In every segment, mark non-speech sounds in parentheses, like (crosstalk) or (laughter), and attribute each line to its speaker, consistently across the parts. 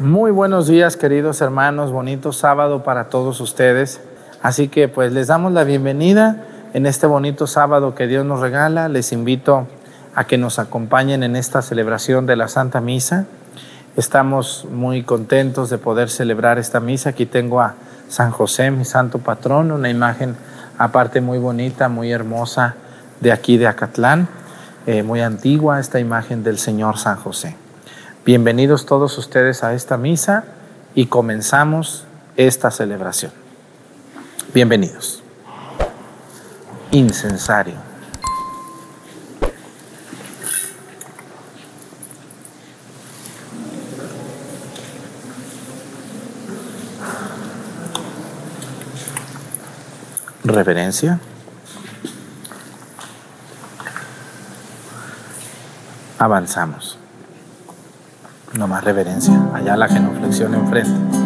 Speaker 1: Muy buenos días, queridos hermanos, bonito sábado para todos ustedes. Así que pues les damos la bienvenida en este bonito sábado que Dios nos regala. Les invito a que nos acompañen en esta celebración de la Santa Misa. Estamos muy contentos de poder celebrar esta misa. Aquí tengo a San José, mi santo patrón, una imagen aparte muy bonita, muy hermosa de aquí de Acatlán, eh, muy antigua esta imagen del Señor San José. Bienvenidos todos ustedes a esta misa y comenzamos esta celebración. Bienvenidos. Incensario. Reverencia. Avanzamos. No más reverencia. Allá la genuflexión enfrente.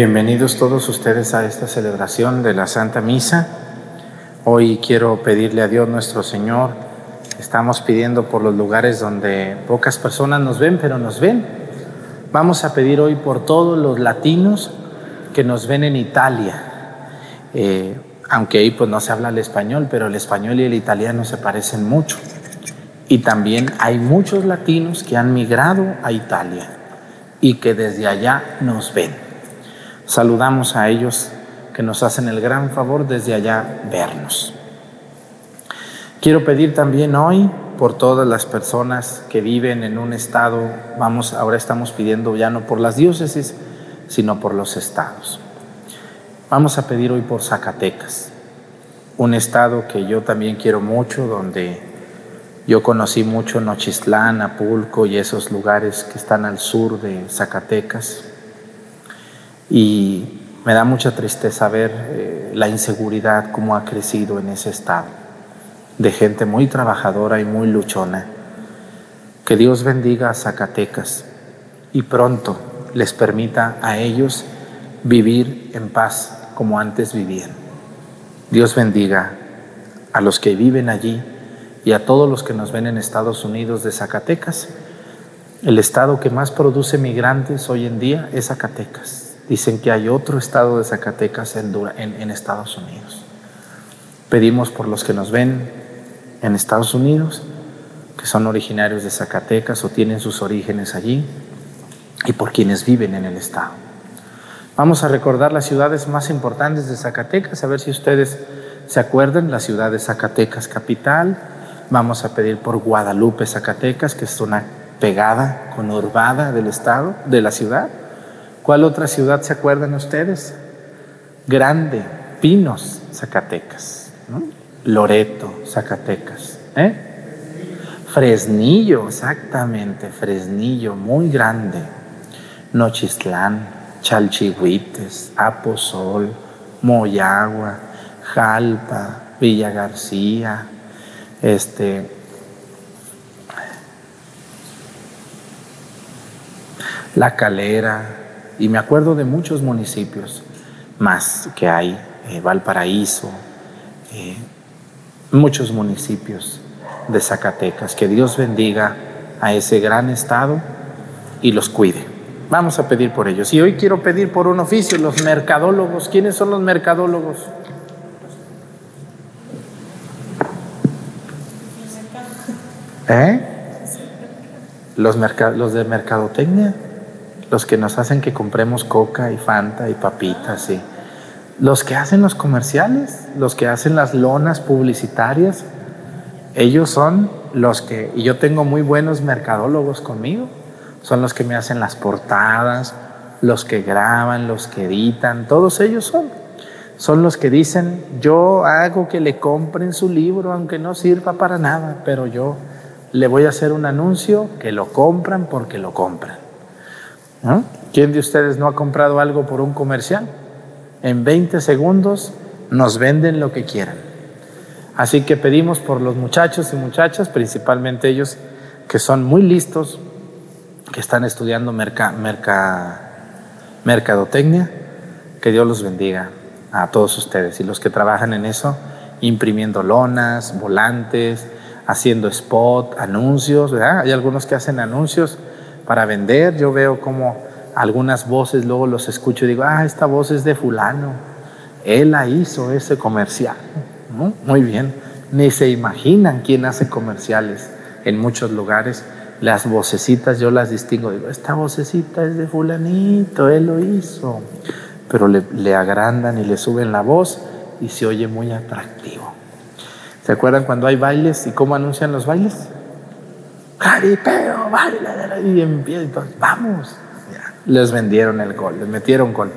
Speaker 1: Bienvenidos todos ustedes a esta celebración de la Santa Misa. Hoy quiero pedirle a Dios nuestro Señor. Estamos pidiendo por los lugares donde pocas personas nos ven, pero nos ven. Vamos a pedir hoy por todos los latinos que nos ven en Italia. Eh, aunque ahí pues no se habla el español, pero el español y el italiano se parecen mucho. Y también hay muchos latinos que han migrado a Italia y que desde allá nos ven. Saludamos a ellos que nos hacen el gran favor desde allá vernos. Quiero pedir también hoy por todas las personas que viven en un estado, vamos, ahora estamos pidiendo ya no por las diócesis, sino por los estados. Vamos a pedir hoy por Zacatecas, un estado que yo también quiero mucho, donde yo conocí mucho Nochistlán, Apulco y esos lugares que están al sur de Zacatecas. Y me da mucha tristeza ver eh, la inseguridad, cómo ha crecido en ese estado, de gente muy trabajadora y muy luchona. Que Dios bendiga a Zacatecas y pronto les permita a ellos vivir en paz como antes vivían. Dios bendiga a los que viven allí y a todos los que nos ven en Estados Unidos de Zacatecas. El estado que más produce migrantes hoy en día es Zacatecas. Dicen que hay otro estado de Zacatecas en, Estados Unidos. Pedimos por los que nos ven en Estados Unidos, que son originarios de Zacatecas o tienen sus orígenes allí, y por quienes viven en el estado. Vamos a recordar las ciudades más importantes de Zacatecas, a ver si ustedes se acuerdan, la ciudad de Zacatecas capital. Vamos a pedir por Guadalupe, Zacatecas, que es una pegada, conurbada del estado, de la ciudad. ¿Cuál otra ciudad se acuerdan ustedes? Grande, Pinos, Zacatecas. Loreto, Zacatecas. ¿eh? Fresnillo, exactamente, Fresnillo, muy grande. Nochistlán, Chalchihuites, Aposol, Moyagua, Jalpa, Villa García, este. La Calera, y me acuerdo de muchos municipios más que hay, eh, Valparaíso, eh, muchos municipios de Zacatecas. Que Dios bendiga a ese gran estado y los cuide. Vamos a pedir por ellos. Y hoy quiero pedir por un oficio, los mercadólogos. ¿Quiénes son los mercadólogos? ¿Eh? Los, merca- los de mercadotecnia, los que nos hacen que compremos coca y fanta y papitas y los que hacen los comerciales, los que hacen las lonas publicitarias, ellos son los que, y yo tengo muy buenos mercadólogos conmigo, son los que me hacen las portadas, los que graban, los que editan, todos ellos son. Son los que dicen, yo hago que le compren su libro, aunque no sirva para nada, pero yo le voy a hacer un anuncio que lo compran porque lo compran. ¿No? ¿Quién de ustedes no ha comprado algo por un comercial? En 20 segundos nos venden lo que quieran. Así que pedimos por los muchachos y muchachas, principalmente ellos que son muy listos, que están estudiando merca- merca- mercadotecnia, que Dios los bendiga a todos ustedes y los que trabajan en eso, imprimiendo lonas, volantes, haciendo spot, anuncios, ¿verdad? Hay algunos que hacen anuncios para vender. Yo veo como algunas voces, luego los escucho y digo, ah, esta voz es de fulano. Él la hizo ese comercial. ¿no? Muy bien. Ni se imaginan quién hace comerciales en muchos lugares. Las vocecitas yo las distingo. Digo, esta vocecita es de fulanito, él lo hizo. Pero le, le agrandan y le suben la voz y se oye muy atractivo. ¿Se acuerdan cuando hay bailes y cómo anuncian los bailes? Caripeo, baila, y empieza, entonces, vamos. Ya, les vendieron el gol, les metieron gol.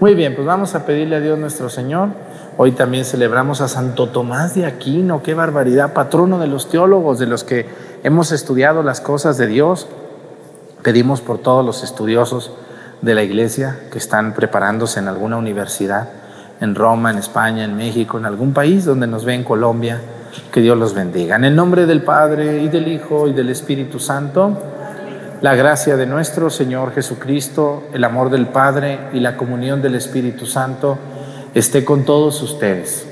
Speaker 1: Muy bien, pues vamos a pedirle a Dios nuestro Señor. Hoy también celebramos a Santo Tomás de Aquino, qué barbaridad, patrono de los teólogos, de los que hemos estudiado las cosas de Dios. Pedimos por todos los estudiosos de la iglesia que están preparándose en alguna universidad, en Roma, en España, en México, en algún país donde nos ve en Colombia, que Dios los bendiga. En el nombre del Padre y del Hijo y del Espíritu Santo, la gracia de nuestro Señor Jesucristo, el amor del Padre y la comunión del Espíritu Santo esté con todos ustedes.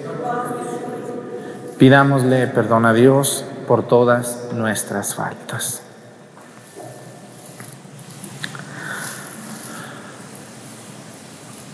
Speaker 1: Pidámosle perdón a Dios por todas nuestras faltas.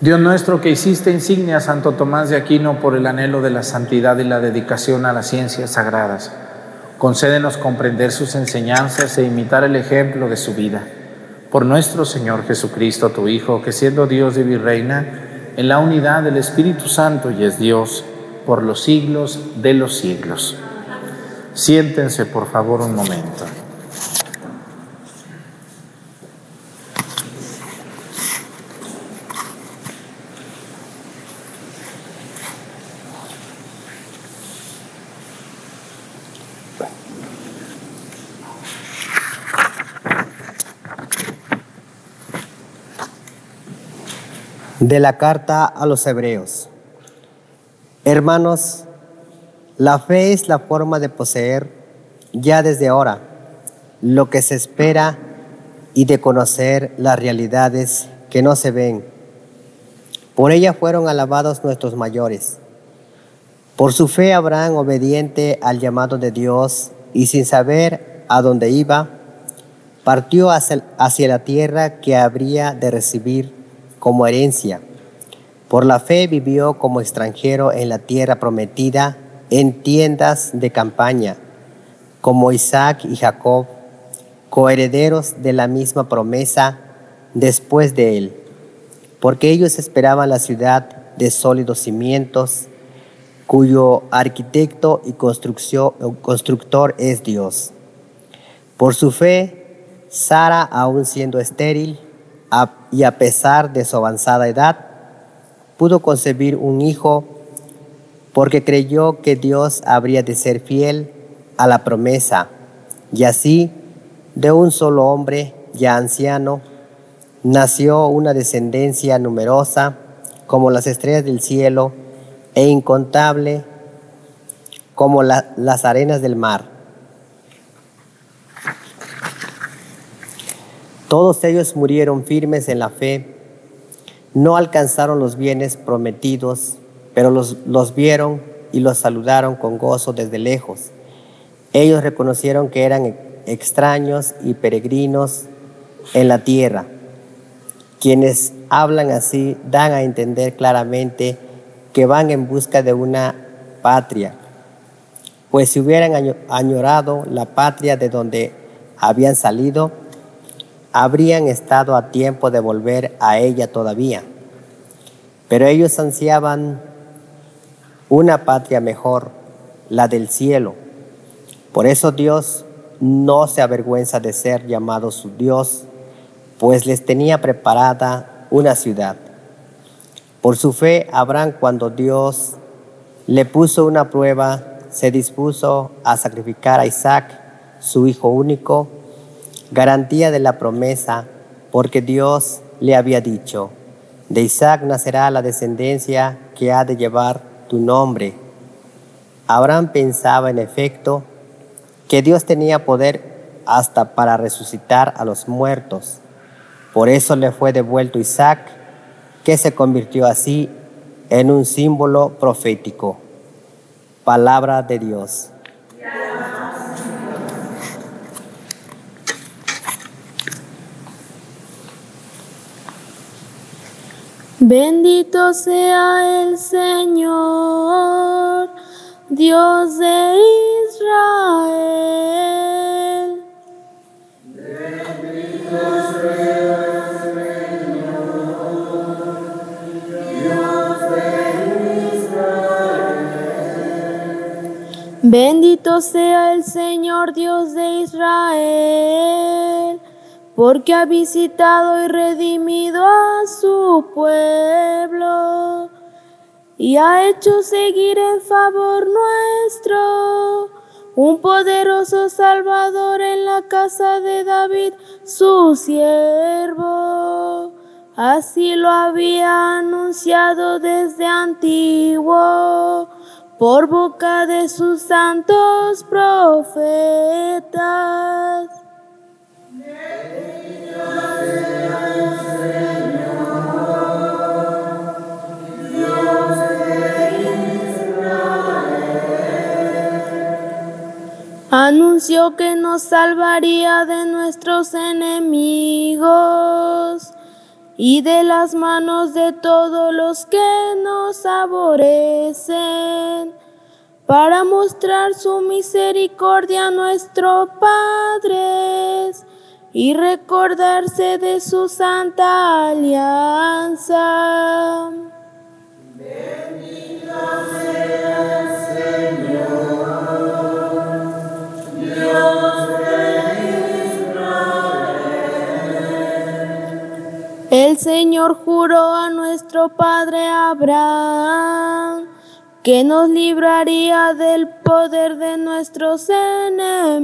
Speaker 1: Dios nuestro que hiciste insignia a Santo Tomás de Aquino por el anhelo de la santidad y la dedicación a las ciencias sagradas, concédenos comprender sus enseñanzas e imitar el ejemplo de su vida. Por nuestro Señor Jesucristo, tu Hijo, que siendo Dios y virreina, en la unidad del Espíritu Santo y es Dios por los siglos de los siglos. Siéntense, por favor, un momento.
Speaker 2: De la carta a los hebreos. Hermanos, la fe es la forma de poseer ya desde ahora lo que se espera y de conocer las realidades que no se ven. Por ella fueron alabados nuestros mayores. Por su fe Abraham, obediente al llamado de Dios y sin saber a dónde iba, partió hacia, la tierra que habría de recibir como herencia. Por la fe vivió como extranjero en la tierra prometida, en tiendas de campaña, como Isaac y Jacob, coherederos de la misma promesa después de él, porque ellos esperaban la ciudad de sólidos cimientos, cuyo arquitecto y constructor es Dios. Por su fe, Sara, aun siendo estéril y a pesar de su avanzada edad, pudo concebir un hijo porque creyó que Dios habría de ser fiel a la promesa. Y así, de un solo hombre, ya anciano, nació una descendencia numerosa como las estrellas del cielo e incontable como la- las arenas del mar. Todos ellos murieron firmes en la fe, no alcanzaron los bienes prometidos, pero los, los vieron y los saludaron con gozo desde lejos. Ellos reconocieron que eran extraños y peregrinos en la tierra. Quienes hablan así dan a entender claramente que van en busca de una patria, pues si hubieran año- añorado la patria de donde habían salido, habrían estado a tiempo de volver a ella todavía. Pero ellos ansiaban una patria mejor, la del cielo. Por eso Dios no se avergüenza de ser llamado su Dios, pues les tenía preparada una ciudad. Por su fe, Abraham, cuando Dios le puso una prueba, se dispuso a sacrificar a Isaac, su hijo único, garantía de la promesa, porque Dios le había dicho, de Isaac nacerá la descendencia que ha de llevar tu nombre. Abraham pensaba en efecto que Dios tenía poder hasta para resucitar a los muertos. Por eso le fue devuelto Isaac, que se convirtió así en un símbolo profético. Palabra de Dios.
Speaker 3: Bendito sea el Señor, Dios de Israel. Bendito sea el Señor Dios de Israel, porque ha visitado y redimido a su pueblo y ha hecho seguir en favor nuestro un poderoso Salvador en la casa de David, su siervo. Así lo había anunciado desde antiguo por boca de sus santos profetas. Anunció que nos salvaría de nuestros enemigos y de las manos de todos los que nos aborrecen, para mostrar su misericordia a nuestros padres y recordarse de su santa alianza. El Señor juró a nuestro padre Abraham que nos libraría del poder de nuestros enemigos,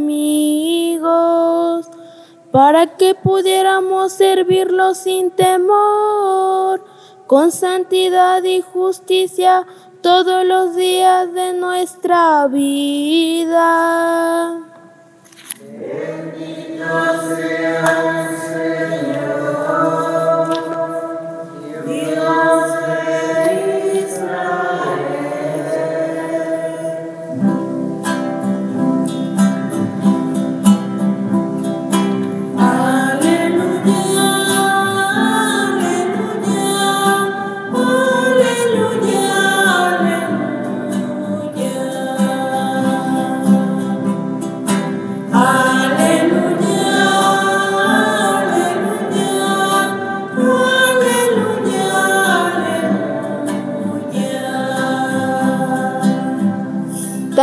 Speaker 3: para que pudiéramos servirlo sin temor, con santidad y justicia todos los días de nuestra vida.
Speaker 4: Bendito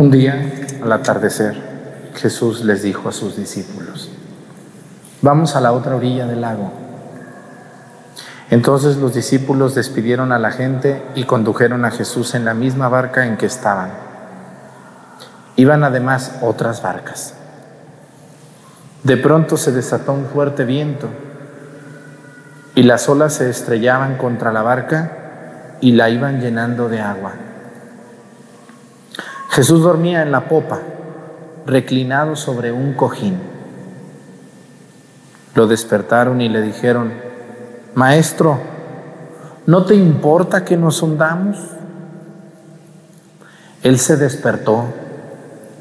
Speaker 1: Un día, al atardecer, Jesús les dijo a sus discípulos, vamos a la otra orilla del lago. Entonces los discípulos despidieron a la gente y condujeron a Jesús en la misma barca en que estaban. Iban además otras barcas. De pronto se desató un fuerte viento y las olas se estrellaban contra la barca y la iban llenando de agua. Jesús dormía en la popa, reclinado sobre un cojín. Lo despertaron y le dijeron, Maestro, ¿no te importa que nos hundamos? Él se despertó,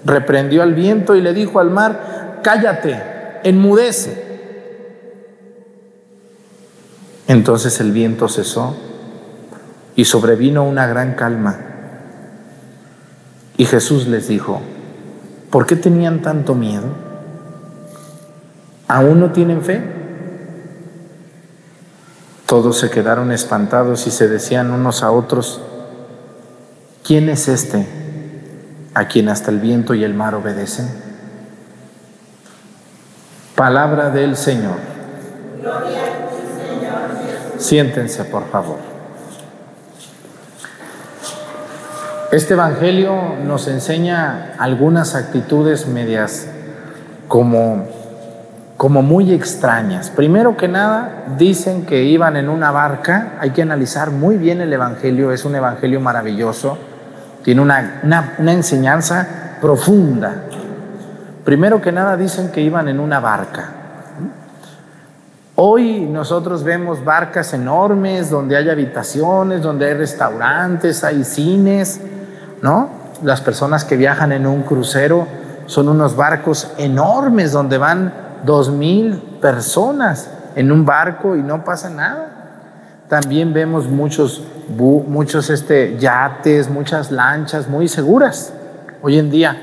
Speaker 1: reprendió al viento y le dijo al mar, Cállate, enmudece. Entonces el viento cesó y sobrevino una gran calma. Y Jesús les dijo, ¿por qué tenían tanto miedo? ¿Aún no tienen fe? Todos se quedaron espantados y se decían unos a otros, ¿quién es este a quien hasta el viento y el mar obedecen? Palabra del Señor. Siéntense, por favor. Este Evangelio nos enseña algunas actitudes medias como, como muy extrañas. Primero que nada, dicen que iban en una barca. Hay que analizar muy bien el Evangelio. Es un Evangelio maravilloso. Tiene una, una, una enseñanza profunda. Primero que nada, dicen que iban en una barca. Hoy nosotros vemos barcas enormes donde hay habitaciones, donde hay restaurantes, hay cines ¿no? Las personas que viajan en un crucero son unos barcos enormes donde van dos mil personas en un barco y no pasa nada. También vemos muchos, muchos este, yates, muchas lanchas muy seguras. Hoy en día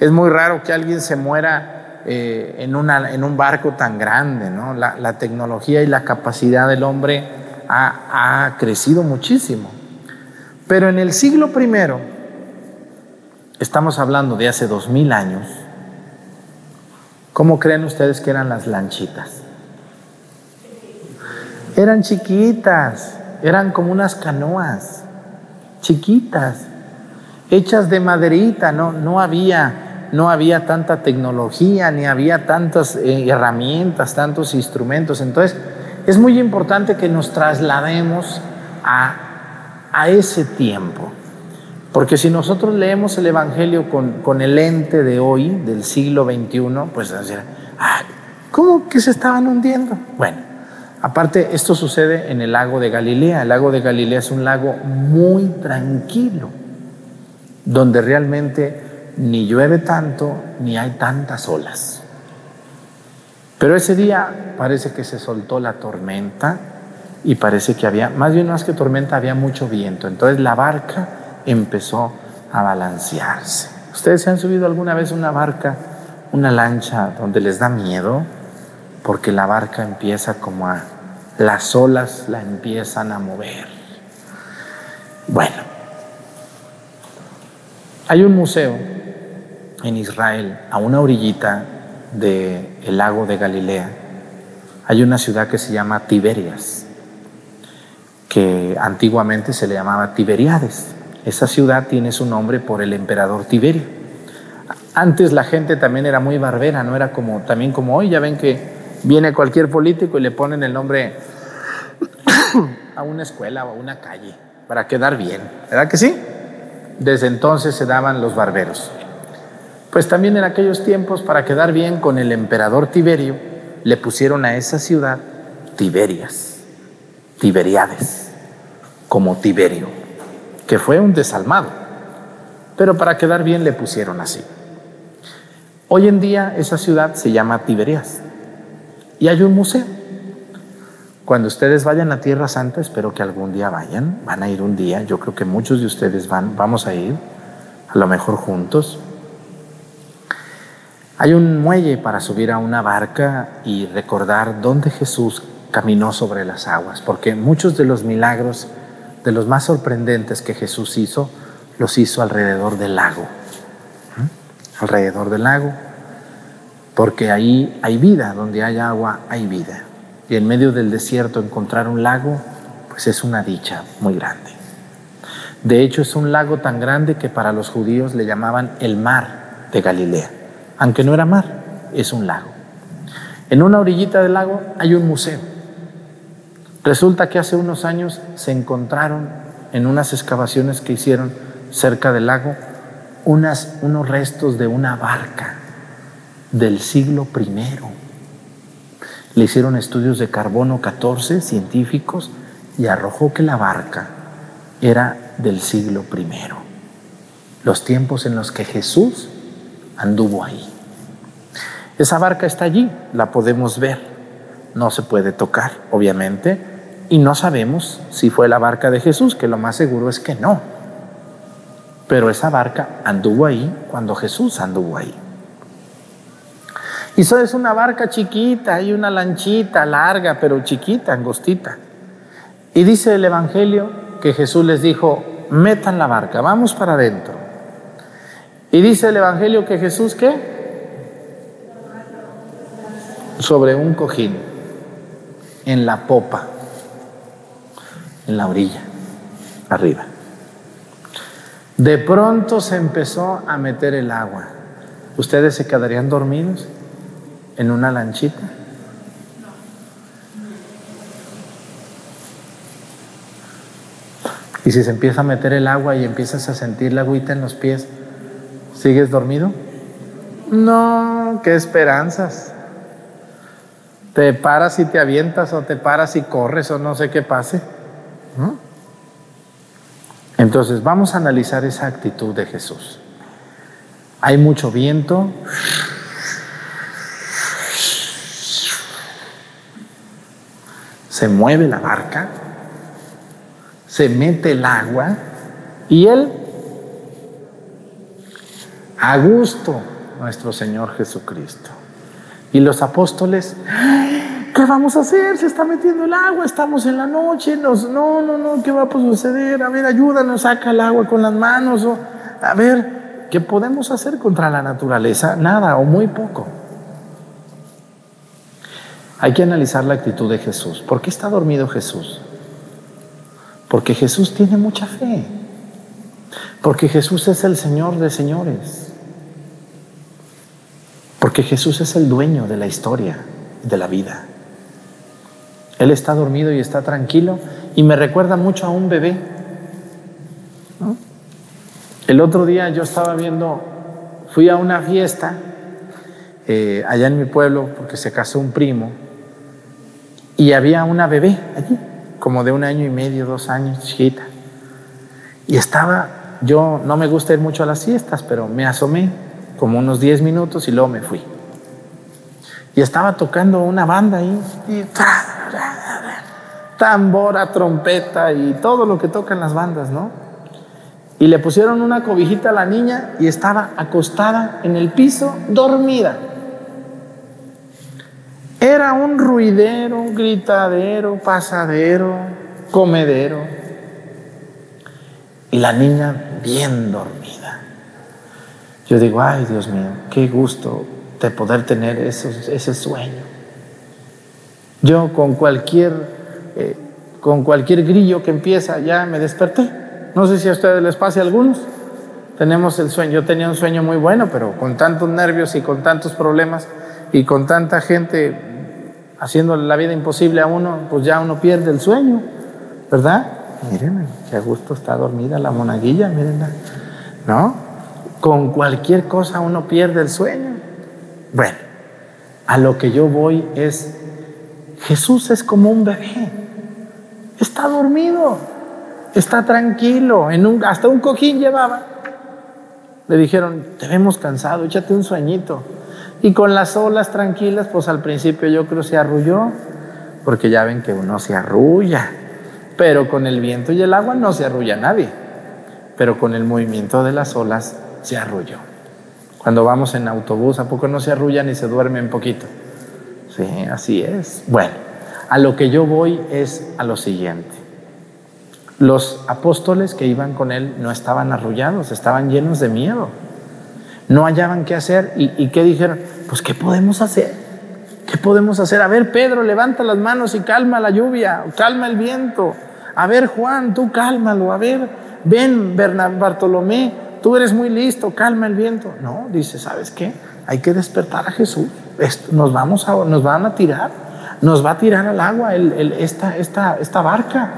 Speaker 1: es muy raro que alguien se muera eh, en, una, en, un barco tan grande. ¿no? La, la, tecnología y la capacidad del hombre ha, ha crecido muchísimo. Pero en el siglo primero, Estamos hablando de hace dos mil años. ¿Cómo creen ustedes que eran las lanchitas? Eran chiquitas, eran como unas canoas, chiquitas, hechas de maderita, no, no había, no había tanta tecnología, ni había tantas eh, herramientas, tantos instrumentos. Entonces, es muy importante que nos traslademos a, a ese tiempo. Porque si nosotros leemos el Evangelio con, el ente de hoy, del siglo XXI, pues decir, ¿cómo que se estaban hundiendo? Bueno, Aparte, esto sucede en el lago de Galilea. El lago de Galilea es un lago muy tranquilo, donde realmente ni llueve tanto ni hay tantas olas. Pero ese día parece que se soltó la tormenta y parece que había, más bien más que tormenta, había mucho viento. Entonces la barca empezó a balancearse. ¿Ustedes se han subido alguna vez una barca, una lancha donde les da miedo? Porque la barca empieza como a, las olas la empiezan a mover. Bueno, hay un museo en Israel, a una orillita del lago de Galilea, hay una ciudad que se llama Tiberias, que antiguamente se le llamaba Tiberiades. Esa ciudad tiene su nombre por el emperador Tiberio. Antes la gente también era muy barbera, no era como también como hoy, ya ven que viene cualquier político y le ponen el nombre (coughs) a una escuela o a una calle para quedar bien, ¿verdad que sí? Desde entonces se daban los barberos. Pues también en aquellos tiempos, para quedar bien con el emperador Tiberio, le pusieron a esa ciudad Tiberias, Tiberiades, como Tiberio, que fue un desalmado. Pero para quedar bien le pusieron así. Hoy en día esa ciudad se llama Tiberias y hay un museo. Cuando ustedes vayan a Tierra Santa, espero que algún día vayan, van a ir un día, yo creo que muchos de ustedes van, vamos a ir, a lo mejor juntos. Hay un muelle para subir a una barca y recordar dónde Jesús caminó sobre las aguas, porque muchos de los milagros, de los más sorprendentes que Jesús hizo, los hizo alrededor del lago. Alrededor del lago, porque ahí hay vida, donde hay agua hay vida. Y en medio del desierto encontrar un lago, pues es una dicha muy grande. De hecho, es un lago tan grande que para los judíos le llamaban el mar de Galilea aunque no era mar, es un lago. En una orillita del lago hay un museo. Resulta que hace unos años se encontraron en unas excavaciones que hicieron cerca del lago unos restos de una barca del siglo I. Le hicieron estudios de carbono 14 científicos y arrojó que la barca era del siglo I. Los tiempos en los que Jesús anduvo ahí. Esa barca está allí, la podemos ver, no se puede tocar, obviamente, y no sabemos si fue la barca de Jesús, que lo más seguro es que no. Pero esa barca anduvo ahí cuando Jesús anduvo ahí. Y eso es una barca chiquita, y una lanchita larga, pero chiquita, angostita. Y dice el Evangelio que Jesús les dijo, metan la barca, vamos para adentro. Y dice el Evangelio que Jesús, ¿qué? Sobre un cojín, en la popa, en la orilla, arriba. De pronto se empezó a meter el agua. ¿Ustedes se quedarían dormidos en una lanchita? Y si se empieza a meter el agua y empiezas a sentir la agüita en los pies, ¿Sigues dormido? No, qué esperanzas. Te paras y te avientas o te paras y corres o no sé qué pase. Entonces vamos a analizar esa actitud de Jesús. Hay mucho viento. Se mueve la barca, se mete el agua y él a gusto nuestro Señor Jesucristo. Y los apóstoles, ¿qué vamos a hacer? Se está metiendo el agua, estamos en la noche, no, no, no, ¿qué va a suceder? A ver, ayúdanos, saca el agua con las manos. O, a ver, ¿qué podemos hacer contra la naturaleza? Nada o muy poco. Hay que analizar la actitud de Jesús. ¿Por qué está dormido Jesús? Porque Jesús tiene mucha fe. Porque Jesús es el Señor de señores. Porque Jesús es el dueño de la historia, de la vida. Él está dormido y está tranquilo y me recuerda mucho a un bebé. El otro día yo estaba viendo, fui a una fiesta eh, allá en mi pueblo porque se casó un primo Y había una bebé allí, como de un año y medio, dos años, chiquita. Y estaba, yo no me gusta ir mucho a las siestas, pero me asomé como unos 10 minutos y luego me fui. Y estaba tocando una banda ahí, tambora, trompeta y todo lo que tocan las bandas, ¿no? Y le pusieron una cobijita a la niña y estaba acostada en el piso, dormida. Era un ruidero, gritadero, pasadero, comedero. Y la niña bien dormida. Yo digo, ay Dios mío, qué gusto de poder tener ese sueño. Yo con cualquier, eh, con cualquier grillo que empieza ya me desperté. No sé si a ustedes les pase a algunos. Tenemos el sueño. Yo tenía un sueño muy bueno, pero con tantos nervios y con tantos problemas y con tanta gente haciendo la vida imposible a uno, pues ya uno pierde el sueño, ¿verdad? Miren, qué gusto está dormida la monaguilla, mirenla. ¿No? Con cualquier cosa uno pierde el sueño. Bueno, a lo que yo voy es, Jesús es como un bebé, está dormido, está tranquilo, hasta un cojín llevaba. Le dijeron, te vemos cansado, échate un sueñito. Y con las olas tranquilas, pues al principio yo creo se arrulló, porque ya ven que uno se arrulla, pero con el viento y el agua no se arrulla nadie, pero con el movimiento de las olas se arrulló. Cuando vamos en autobús, ¿a poco no se arrullan y se duermen poquito? Sí, así es. Bueno, a lo que yo voy es a lo siguiente. Los apóstoles que iban con él no estaban arrullados, estaban llenos de miedo. No hallaban qué hacer y, qué dijeron, pues ¿qué podemos hacer? ¿Qué podemos hacer? A ver, Pedro, levanta las manos y calma la lluvia, calma el viento. A ver, Juan, tú cálmalo. A ver, ven, Bartolomé, tú eres muy listo, calma el viento. No, dice, ¿sabes qué? Hay que despertar a Jesús. nos, vamos a, nos van a tirar, nos va a tirar al agua esta, esta, esta barca.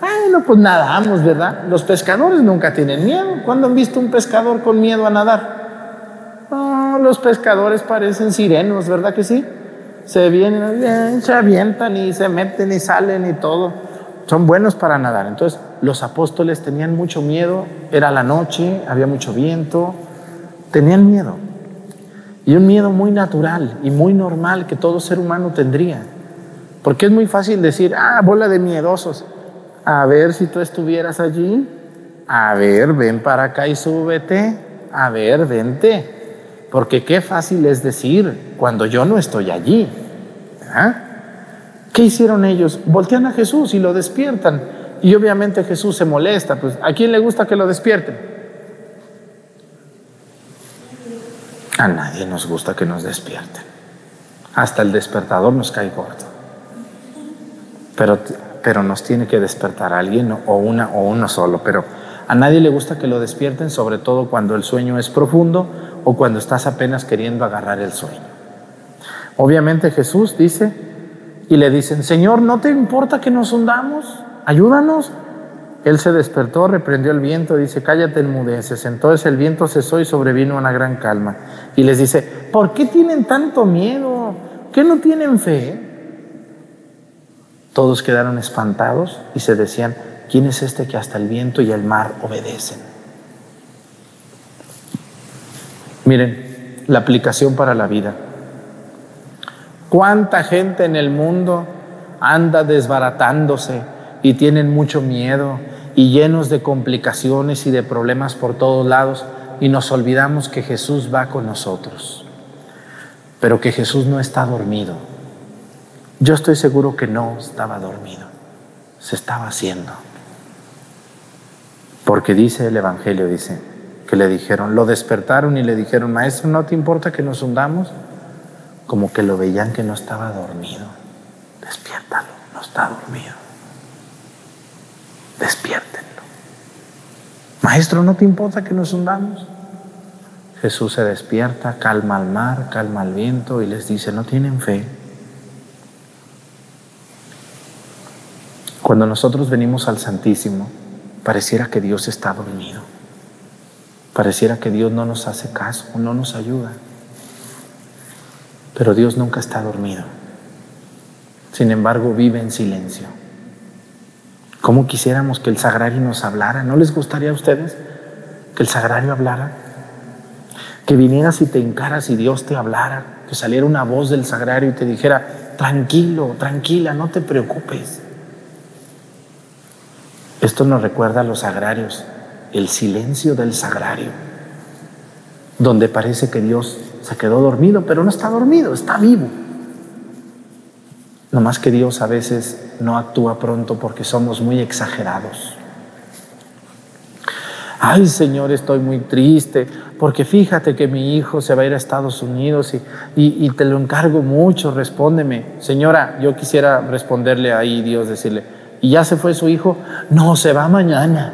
Speaker 1: Bueno, pues nadamos, ¿verdad? Los pescadores nunca tienen miedo. ¿Cuándo han visto un pescador con miedo a nadar? No, los pescadores parecen sirenos, ¿verdad que sí? Se vienen, se avientan y se meten y salen y todo. Son buenos para nadar. Entonces, los apóstoles tenían mucho miedo. Era la noche, había mucho viento. Tenían miedo. Y un miedo muy natural y muy normal que todo ser humano tendría. Porque es muy fácil decir, ah, bola de miedosos. A ver si tú estuvieras allí. A ver, ven para acá y súbete. A ver, vente. Porque qué fácil es decir cuando yo no estoy allí. ¿Qué hicieron ellos? Voltean a Jesús y lo despiertan. Y obviamente Jesús se molesta. Pues, ¿A quién le gusta que lo despierten? A nadie nos gusta que nos despierten. Hasta el despertador nos cae gordo. Pero, pero nos tiene que despertar alguien o, una, o uno solo. Pero a nadie le gusta que lo despierten, sobre todo cuando el sueño es profundo o cuando estás apenas queriendo agarrar el sueño. Obviamente Jesús dice, y le dicen, Señor, ¿no te importa que nos hundamos? Ayúdanos. Él se despertó, reprendió el viento, dice, cállate, enmudeces. Entonces el viento cesó y sobrevino una gran calma. Y les dice, ¿por qué tienen tanto miedo? ¿Qué no tienen fe? Todos quedaron espantados y se decían, ¿quién es este que hasta el viento y el mar obedecen? Miren, la aplicación para la vida. ¿Cuánta gente en el mundo anda desbaratándose y tienen mucho miedo y llenos de complicaciones y de problemas por todos lados y nos olvidamos que Jesús va con nosotros, pero que Jesús no está dormido. Yo estoy seguro que no estaba dormido, se estaba haciendo. Porque dice el Evangelio, dice, que le dijeron, lo despertaron y le dijeron, maestro, ¿no te importa que nos hundamos? Como que lo veían que no estaba dormido. Despiértalo, no está dormido. Despiértenlo. Maestro, ¿no te importa que nos hundamos? Jesús se despierta, calma al mar, calma al viento y les dice, no tienen fe. Cuando nosotros venimos al Santísimo, pareciera que Dios está dormido. Pareciera que Dios no nos hace caso, no nos ayuda. Pero Dios nunca está dormido. Sin embargo, vive en silencio. ¿Cómo quisiéramos que el sagrario nos hablara? ¿No les gustaría a ustedes que el sagrario hablara? Que vinieras y te encaras y Dios te hablara, que saliera una voz del sagrario y te dijera, tranquilo, tranquila, no te preocupes. Esto nos recuerda a los sagrarios, el silencio del sagrario, donde parece que Dios se quedó dormido, pero no está dormido, está vivo. No más que Dios a veces no actúa pronto porque somos muy exagerados. Ay Señor, estoy muy triste porque fíjate que mi hijo se va a ir a Estados Unidos y, y, te lo encargo mucho, respóndeme. Señora, yo quisiera responderle ahí, Dios, decirle, ¿y ya se fue su hijo? No, se va mañana.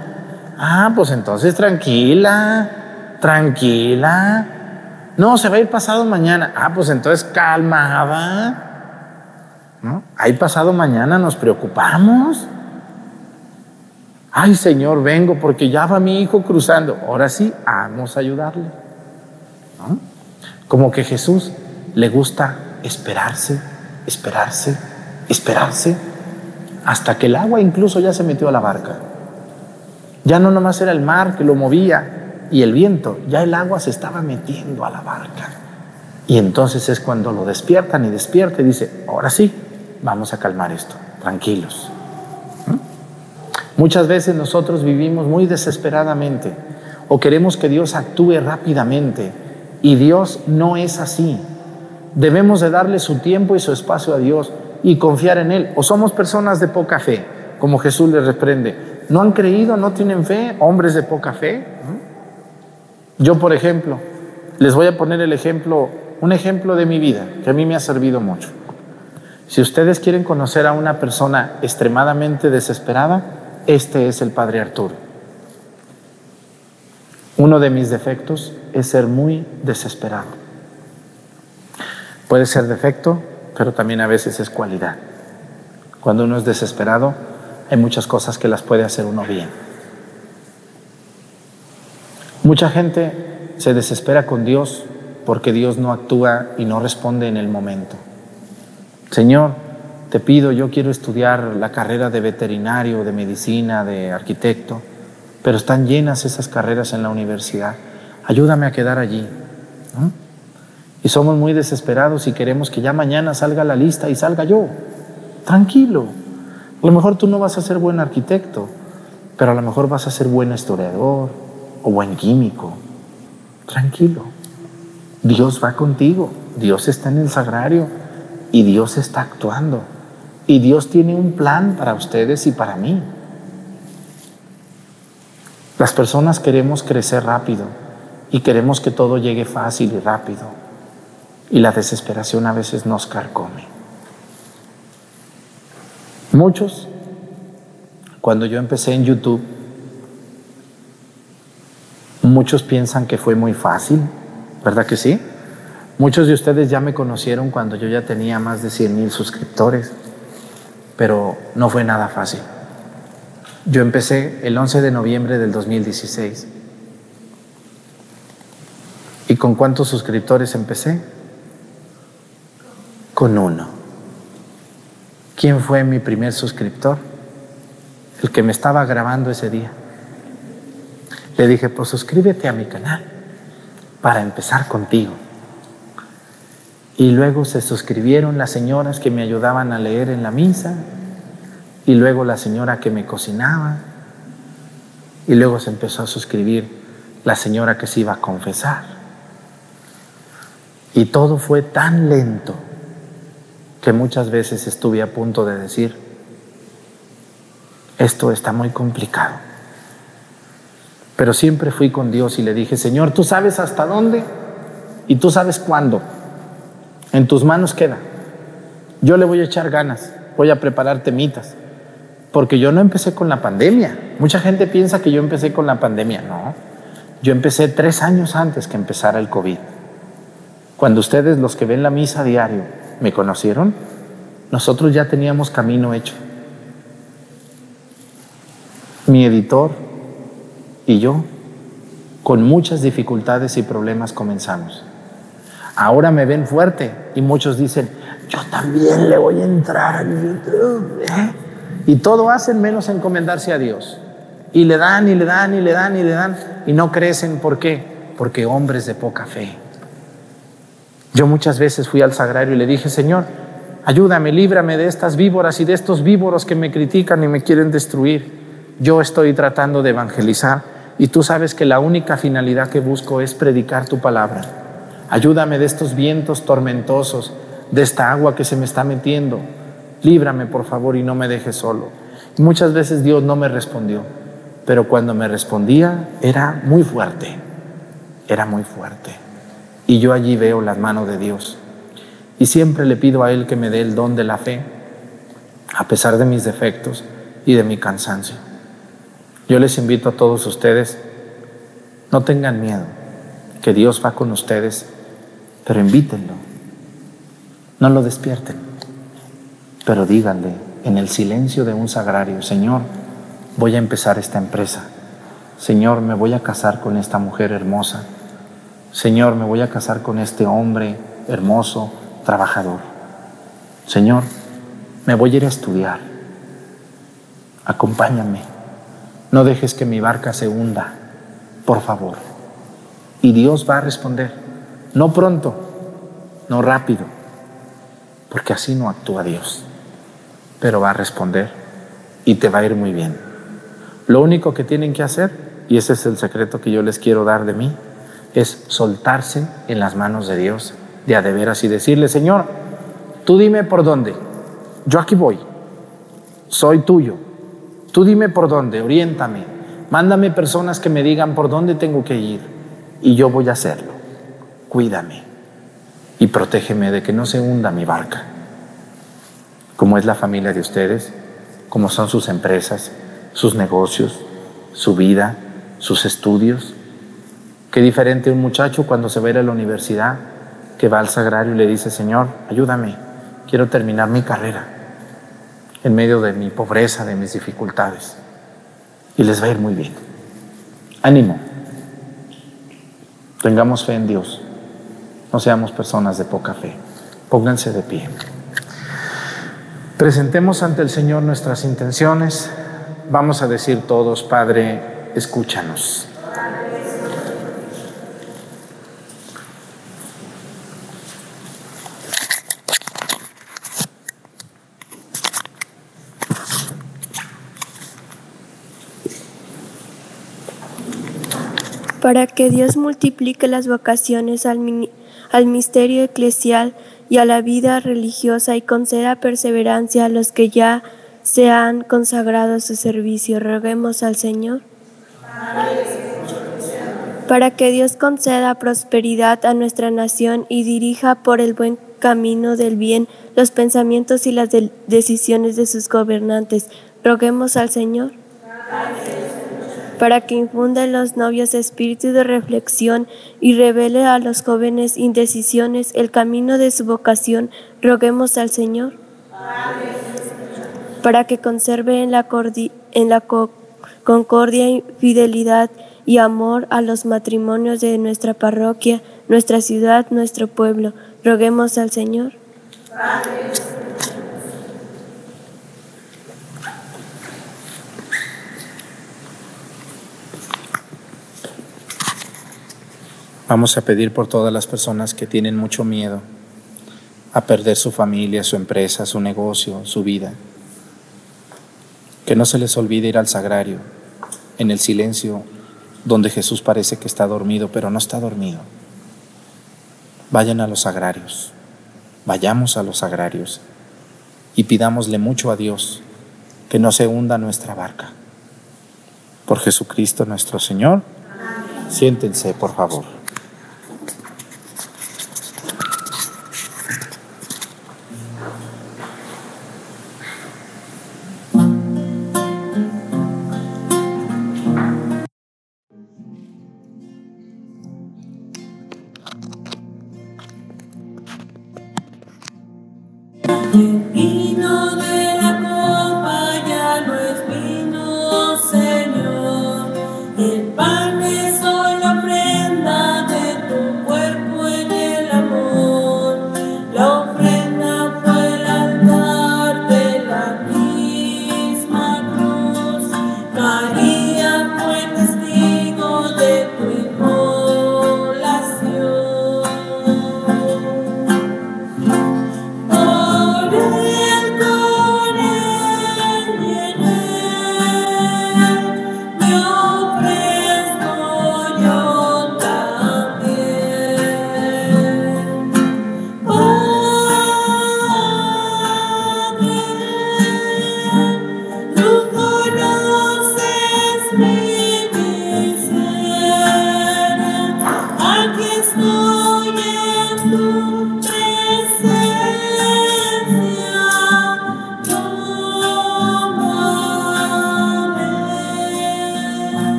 Speaker 1: Ah, pues entonces tranquila, tranquila. No, se va a ir pasado mañana. Ah, pues entonces calmada. ¿No? Ahí pasado mañana nos preocupamos. Ay Señor, vengo porque ya va mi hijo cruzando. Ahora sí, vamos a ayudarle. Como que Jesús le gusta esperarse, esperarse, esperarse, hasta que el agua incluso ya se metió a la barca. Ya no nomás era el mar que lo movía y el viento, ya el agua se estaba metiendo a la barca. Y entonces es cuando lo despiertan y despierta y dice, ahora sí, vamos a calmar esto, tranquilos. Muchas veces nosotros vivimos muy desesperadamente o queremos que Dios actúe rápidamente y Dios no es así. Debemos de darle su tiempo y su espacio a Dios y confiar en Él. O somos personas de poca fe, como Jesús les reprende. ¿No han creído, no tienen fe? Hombres de poca fe. Yo, por ejemplo, les voy a poner el ejemplo, un ejemplo de mi vida, que a mí me ha servido mucho. Si ustedes quieren conocer a una persona extremadamente desesperada, este es el Padre Arturo. Uno de mis defectos es ser muy desesperado. Puede ser defecto, pero también a veces es cualidad. Cuando uno es desesperado, hay muchas cosas que las puede hacer uno bien. Mucha gente se desespera con Dios porque Dios no actúa y no responde en el momento. Señor, te pido, yo quiero estudiar la carrera de veterinario, de medicina, de arquitecto, pero están llenas esas carreras en la universidad. Ayúdame a quedar allí. Y somos muy desesperados y queremos que ya mañana salga la lista y salga yo. Tranquilo. A lo mejor tú no vas a ser buen arquitecto, pero a lo mejor vas a ser buen historiador o buen químico. Tranquilo. Dios va contigo. Dios está en el sagrario y Dios está actuando. Y Dios tiene un plan para ustedes y para mí. Las personas queremos crecer rápido y queremos que todo llegue fácil y rápido. Y la desesperación a veces nos carcome. Muchos, cuando yo empecé en YouTube, muchos piensan que fue muy fácil, ¿verdad que sí? Muchos de ustedes ya me conocieron cuando yo ya tenía más de 100 mil suscriptores pero no fue nada fácil. Yo empecé el 11 de noviembre del 2016. ¿Y con cuántos suscriptores empecé? Con uno. ¿Quién fue mi primer suscriptor? El que me estaba grabando ese día. Le dije, pues suscríbete a mi canal para empezar contigo. Y luego se suscribieron las señoras que me ayudaban a leer en la misa, y luego la señora que me cocinaba, y luego se empezó a suscribir la señora que se iba a confesar. Y todo fue tan lento que muchas veces estuve a punto de decir, esto está muy complicado. Pero siempre fui con Dios y le dije, Señor, tú sabes hasta dónde y tú sabes cuándo. En tus manos queda. Yo le voy a echar ganas, voy a preparar temitas, porque yo no empecé con la pandemia. Mucha gente piensa que yo empecé con la pandemia. No, yo empecé tres años antes que empezara el COVID. Cuando ustedes, los que ven la misa diario, me conocieron, nosotros ya teníamos camino hecho. Mi editor y yo, con muchas dificultades y problemas comenzamos. Ahora me ven fuerte y muchos dicen, yo también le voy a entrar a YouTube. ¿eh? Y todo hacen menos encomendarse a Dios. Y le dan y le dan y le dan y le dan y no crecen. ¿Por qué? Porque hombres de poca fe. Yo muchas veces fui al sagrario y le dije, Señor, ayúdame, líbrame de estas víboras y de estos víboros que me critican y me quieren destruir. Yo estoy tratando de evangelizar y tú sabes que la única finalidad que busco es predicar tu palabra. Ayúdame de estos vientos tormentosos, de esta agua que se me está metiendo. Líbrame, por favor, y no me dejes solo. muchas veces Dios no me respondió, pero cuando me respondía era muy fuerte, era muy fuerte. Y yo allí veo las manos de Dios. Y siempre le pido a Él que me dé el don de la fe, a pesar de mis defectos y de mi cansancio. Yo les invito a todos ustedes, no tengan miedo, que Dios va con ustedes, pero invítenlo, no lo despierten, pero díganle en el silencio de un sagrario, Señor, voy a empezar esta empresa, Señor, me voy a casar con esta mujer hermosa, Señor, me voy a casar con este hombre hermoso, trabajador, Señor, me voy a ir a estudiar, acompáñame. No dejes que mi barca se hunda, por favor. Y Dios va a responder, no pronto, no rápido, porque así no actúa Dios, pero va a responder y te va a ir muy bien. Lo único que tienen que hacer, y ese es el secreto que yo les quiero dar de mí, es soltarse en las manos de Dios, de a de veras y decirle, Señor, tú dime por dónde, yo aquí voy, soy tuyo, Tú dime por dónde, oriéntame. Mándame personas que me digan por dónde tengo que ir y yo voy a hacerlo. Cuídame y protégeme de que no se hunda mi barca. Como es la familia de ustedes, como son sus empresas, sus negocios, su vida, sus estudios. Qué diferente un muchacho cuando se va a ir a la universidad, que va al sagrario y le dice, Señor, ayúdame, quiero terminar mi carrera en medio de mi pobreza, de mis dificultades. Y les va a ir muy bien. Ánimo. Tengamos fe en Dios. No seamos personas de poca fe. Pónganse de pie. Presentemos ante el Señor nuestras intenciones. Vamos a decir todos, Padre, escúchanos.
Speaker 5: para que Dios multiplique las vocaciones al, al misterio eclesial y a la vida religiosa y conceda perseverancia a los que ya se han consagrado a su servicio. Roguemos al Señor. Para que Dios conceda prosperidad a nuestra nación y dirija por el buen camino del bien los pensamientos y las decisiones de sus gobernantes. Roguemos al Señor para que infunda en los novios espíritu de reflexión y revele a los jóvenes indecisiones el camino de su vocación, roguemos al Señor. Para que conserve en la, concordia fidelidad y amor a los matrimonios de nuestra parroquia, nuestra ciudad, nuestro pueblo, roguemos al Señor.
Speaker 1: Vamos a pedir por todas las personas que tienen mucho miedo a perder su familia, su empresa, su negocio, su vida. Que no se les olvide ir al sagrario, en el silencio, donde Jesús parece que está dormido, pero no está dormido. Vayan a los sagrarios, vayamos a los sagrarios y pidámosle mucho a Dios que no se hunda nuestra barca. Por Jesucristo nuestro Señor, siéntense, por favor.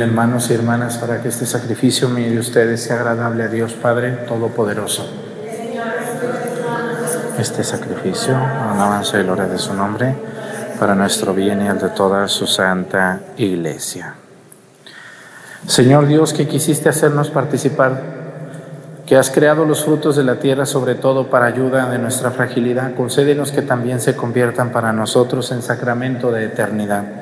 Speaker 1: Hermanos y hermanas para que este sacrificio mío de ustedes sea agradable a Dios Padre Todopoderoso. Este sacrificio, alabanza y gloria de su nombre, para nuestro bien y el de toda su santa iglesia. Señor Dios, que quisiste hacernos participar, que has creado los frutos de la tierra sobre todo para ayuda de nuestra fragilidad, concédenos que también se conviertan para nosotros en sacramento de eternidad.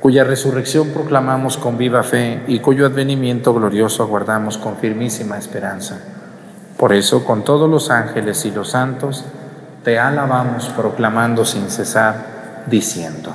Speaker 1: cuya resurrección proclamamos con viva fe y cuyo advenimiento glorioso aguardamos con firmísima esperanza. Por eso, con todos los ángeles y los santos, te alabamos proclamando sin cesar, diciendo.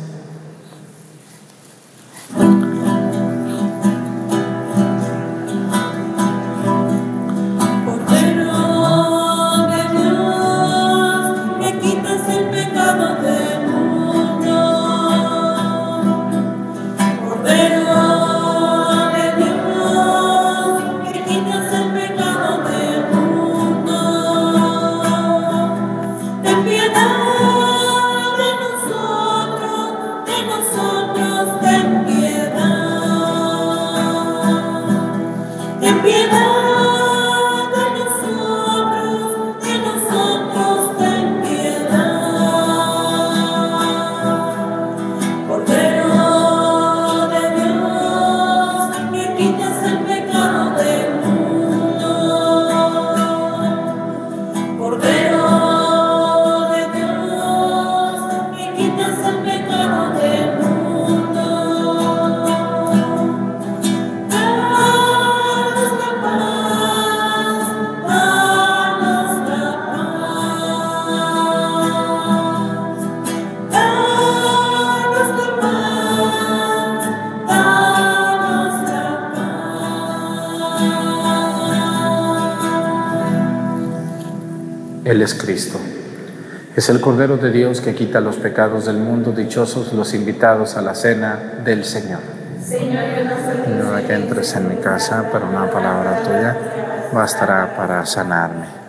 Speaker 1: El Cordero de Dios que quita los pecados del mundo. Dichosos los invitados a la cena del Señor. Señor, que entres en mi casa, pero una palabra tuya bastará para sanarme.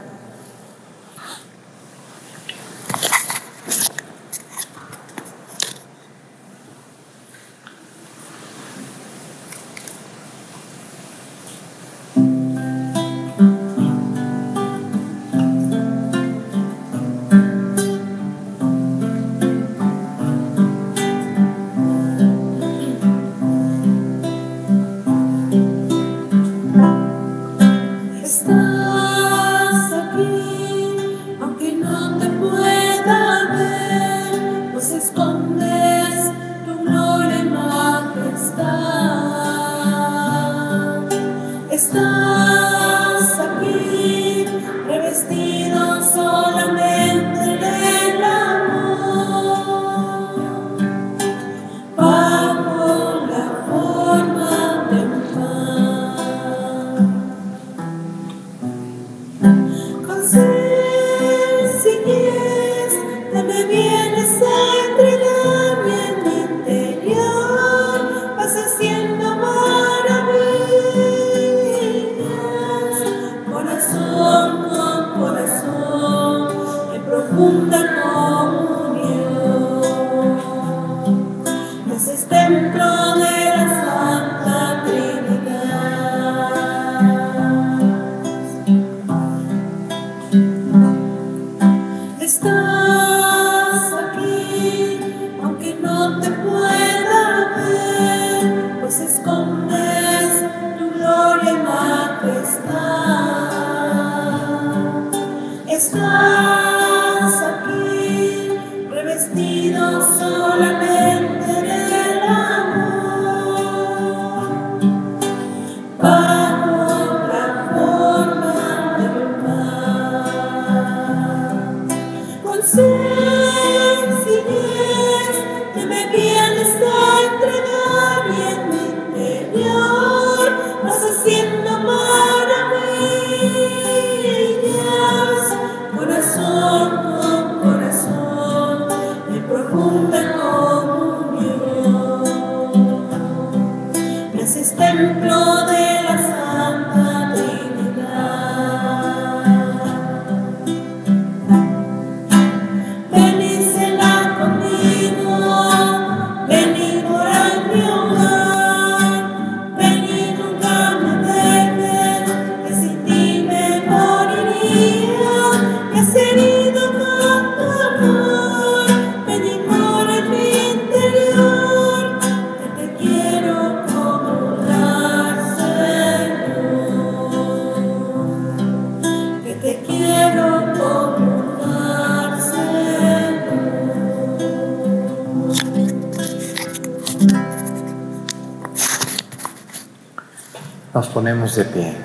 Speaker 1: De pie.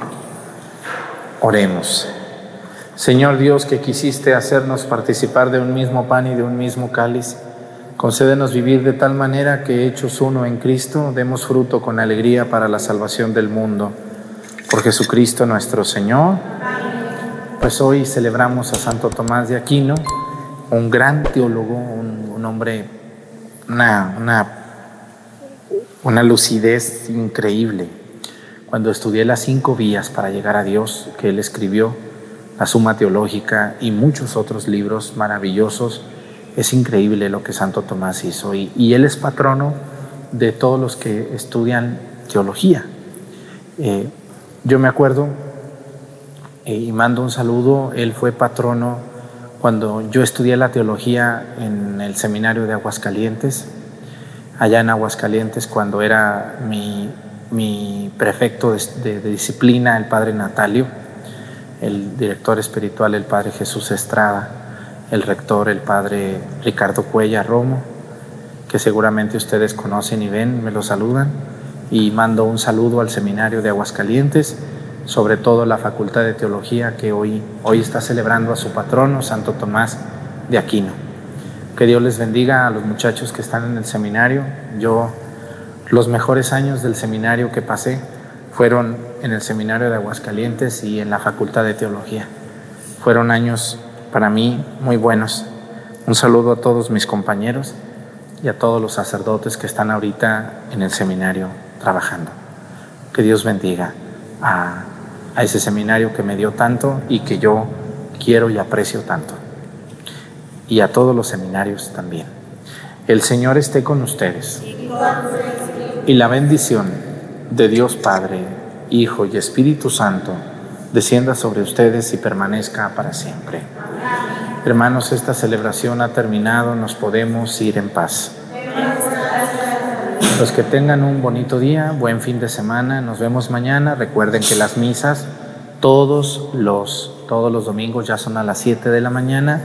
Speaker 1: Oremos. Señor Dios, que quisiste hacernos participar de un mismo pan y de un mismo cáliz, concédenos vivir de tal manera que, hechos uno en Cristo, demos fruto con alegría para la salvación del mundo. Por Jesucristo nuestro Señor. Pues hoy celebramos a Santo Tomás de Aquino, un gran teólogo, un, hombre, una, una, una lucidez increíble cuando estudié las cinco vías para llegar a Dios que él escribió, la Suma Teológica y muchos otros libros maravillosos, es increíble lo que Santo Tomás hizo. Y, él es patrono de todos los que estudian teología. Eh, yo me acuerdo, eh, y mando un saludo, él fue patrono cuando yo estudié la teología en el seminario de Aguascalientes, allá en Aguascalientes, cuando era mi mi prefecto de, disciplina, el padre Natalio, el director espiritual, el padre Jesús Estrada, el rector, el padre Ricardo Cuella Romo, que seguramente ustedes conocen y ven, me lo saludan, y mando un saludo al seminario de Aguascalientes, sobre todo la Facultad de Teología que hoy, hoy está celebrando a su patrono, Santo Tomás de Aquino. Que Dios les bendiga a los muchachos que están en el seminario. Yo los mejores años del seminario que pasé fueron en el seminario de Aguascalientes y en la Facultad de Teología. Fueron años para mí muy buenos. Un saludo a todos mis compañeros y a todos los sacerdotes que están ahorita en el seminario trabajando. Que Dios bendiga a, ese seminario que me dio tanto y que yo quiero y aprecio tanto. Y a todos los seminarios también. El Señor esté con ustedes y la bendición de Dios Padre, Hijo y Espíritu Santo descienda sobre ustedes y permanezca para siempre. Hermanos, esta celebración ha terminado, nos podemos ir en paz. Los que tengan un bonito día, buen fin de semana, nos vemos mañana. Recuerden que las misas todos los, todos los domingos ya son a las 7 de la mañana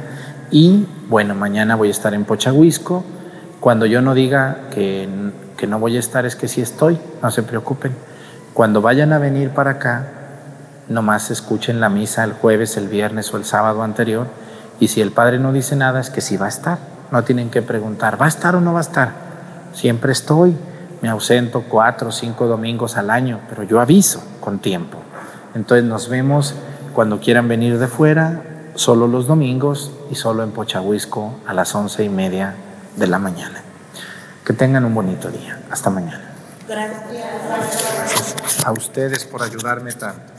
Speaker 1: y bueno, mañana voy a estar en Pochahuisco. Cuando yo no diga que que no voy a estar es que sí estoy, no se preocupen. Cuando vayan a venir para acá, nomás escuchen la misa el jueves, el viernes o el sábado anterior y si el padre no dice nada es que sí va a estar. No tienen que preguntar, ¿va a estar o no va a estar? Siempre estoy. Me ausento cuatro o cinco domingos al año, pero yo aviso con tiempo. Entonces nos vemos cuando quieran venir de fuera, solo los domingos y solo en Pochahuisco a las once y media de la mañana. Que tengan un bonito día. Hasta mañana. Gracias. A ustedes por ayudarme tanto.